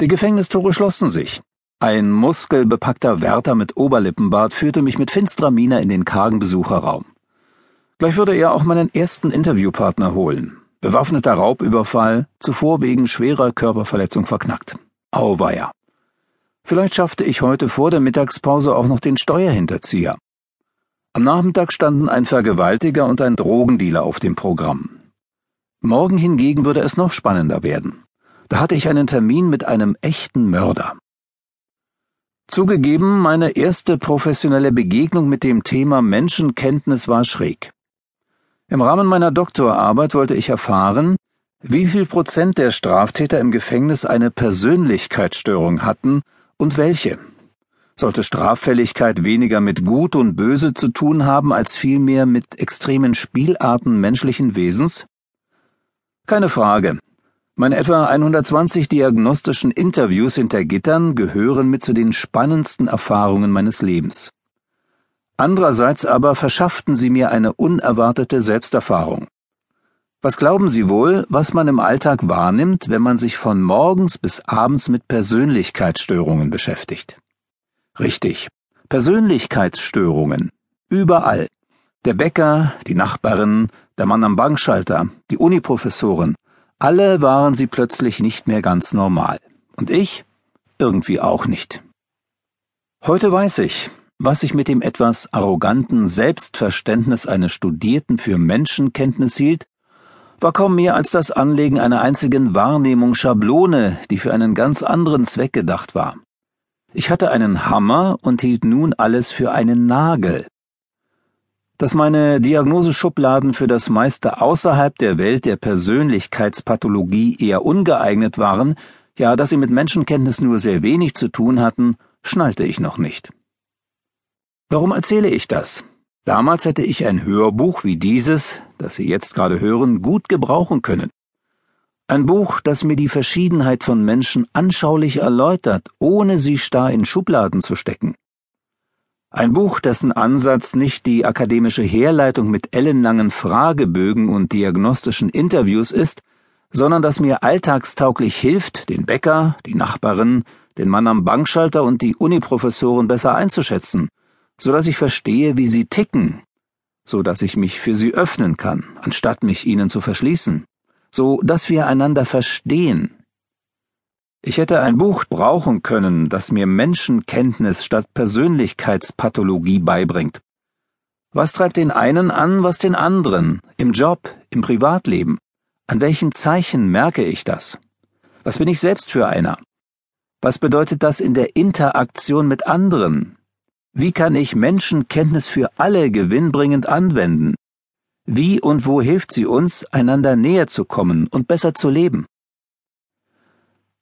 Die Gefängnistore schlossen sich. Ein muskelbepackter Wärter mit Oberlippenbart führte mich mit finsterer Miene in den kargen Besucherraum. Gleich würde er auch meinen ersten Interviewpartner holen. Bewaffneter Raubüberfall, zuvor wegen schwerer Körperverletzung verknackt. Auweia. Vielleicht schaffte ich heute vor der Mittagspause auch noch den Steuerhinterzieher. Am Nachmittag standen ein Vergewaltiger und ein Drogendealer auf dem Programm. Morgen hingegen würde es noch spannender werden. Da hatte ich einen Termin mit einem echten Mörder. Zugegeben, meine erste professionelle Begegnung mit dem Thema Menschenkenntnis war schräg. Im Rahmen meiner Doktorarbeit wollte ich erfahren, wie viel Prozent der Straftäter im Gefängnis eine Persönlichkeitsstörung hatten und welche. Sollte Straffälligkeit weniger mit Gut und Böse zu tun haben, als vielmehr mit extremen Spielarten menschlichen Wesens? Keine Frage. Meine etwa 120 diagnostischen Interviews hinter Gittern gehören mit zu den spannendsten Erfahrungen meines Lebens. Andererseits aber verschafften sie mir eine unerwartete Selbsterfahrung. Was glauben Sie wohl, was man im Alltag wahrnimmt, wenn man sich von morgens bis abends mit Persönlichkeitsstörungen beschäftigt? Richtig, Persönlichkeitsstörungen. Überall. Der Bäcker, die Nachbarin, der Mann am Bankschalter, die Uniprofessoren, alle waren sie plötzlich nicht mehr ganz normal. Und ich irgendwie auch nicht. Heute weiß ich, was ich mit dem etwas arroganten Selbstverständnis eines Studierten für Menschenkenntnis hielt, war kaum mehr als das Anlegen einer einzigen Wahrnehmungsschablone, die für einen ganz anderen Zweck gedacht war. Ich hatte einen Hammer und hielt nun alles für einen Nagel dass meine Diagnoseschubladen für das meiste außerhalb der Welt der Persönlichkeitspathologie eher ungeeignet waren, ja, dass sie mit Menschenkenntnis nur sehr wenig zu tun hatten, schnallte ich noch nicht. Warum erzähle ich das? Damals hätte ich ein Hörbuch wie dieses, das Sie jetzt gerade hören, gut gebrauchen können. Ein Buch, das mir die Verschiedenheit von Menschen anschaulich erläutert, ohne sie starr in Schubladen zu stecken. Ein Buch, dessen Ansatz nicht die akademische Herleitung mit ellenlangen Fragebögen und diagnostischen Interviews ist, sondern das mir alltagstauglich hilft, den Bäcker, die Nachbarin, den Mann am Bankschalter und die Uniprofessoren besser einzuschätzen, so dass ich verstehe, wie sie ticken, so dass ich mich für sie öffnen kann, anstatt mich ihnen zu verschließen, so dass wir einander verstehen, ich hätte ein Buch brauchen können, das mir Menschenkenntnis statt Persönlichkeitspathologie beibringt. Was treibt den einen an, was den anderen, im Job, im Privatleben? An welchen Zeichen merke ich das? Was bin ich selbst für einer? Was bedeutet das in der Interaktion mit anderen? Wie kann ich Menschenkenntnis für alle gewinnbringend anwenden? Wie und wo hilft sie uns, einander näher zu kommen und besser zu leben?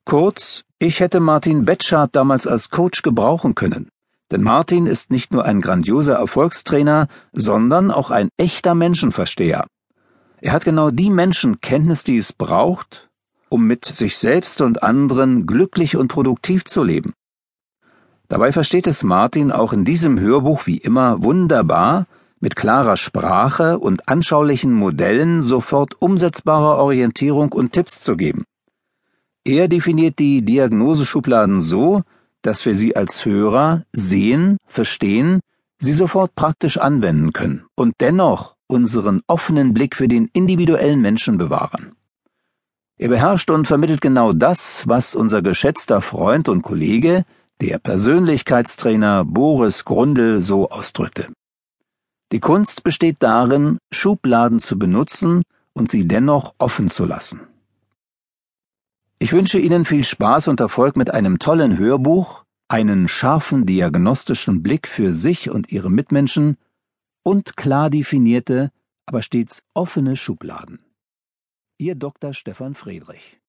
Kurz, ich hätte Martin Betschart damals als Coach gebrauchen können. Denn Martin ist nicht nur ein grandioser Erfolgstrainer, sondern auch ein echter Menschenversteher. Er hat genau die Menschenkenntnis, die es braucht, um mit sich selbst und anderen glücklich und produktiv zu leben. Dabei versteht es Martin auch in diesem Hörbuch wie immer wunderbar, mit klarer Sprache und anschaulichen Modellen sofort umsetzbare Orientierung und Tipps zu geben. Er definiert die Diagnoseschubladen so, dass wir sie als Hörer sehen, verstehen, sie sofort praktisch anwenden können und dennoch unseren offenen Blick für den individuellen Menschen bewahren. Er beherrscht und vermittelt genau das, was unser geschätzter Freund und Kollege, der Persönlichkeitstrainer Boris Grundl so ausdrückte. Die Kunst besteht darin, Schubladen zu benutzen und sie dennoch offen zu lassen. Ich wünsche Ihnen viel Spaß und Erfolg mit einem tollen Hörbuch, einen scharfen diagnostischen Blick für sich und Ihre Mitmenschen und klar definierte, aber stets offene Schubladen. Ihr Dr. Stefan Friedrich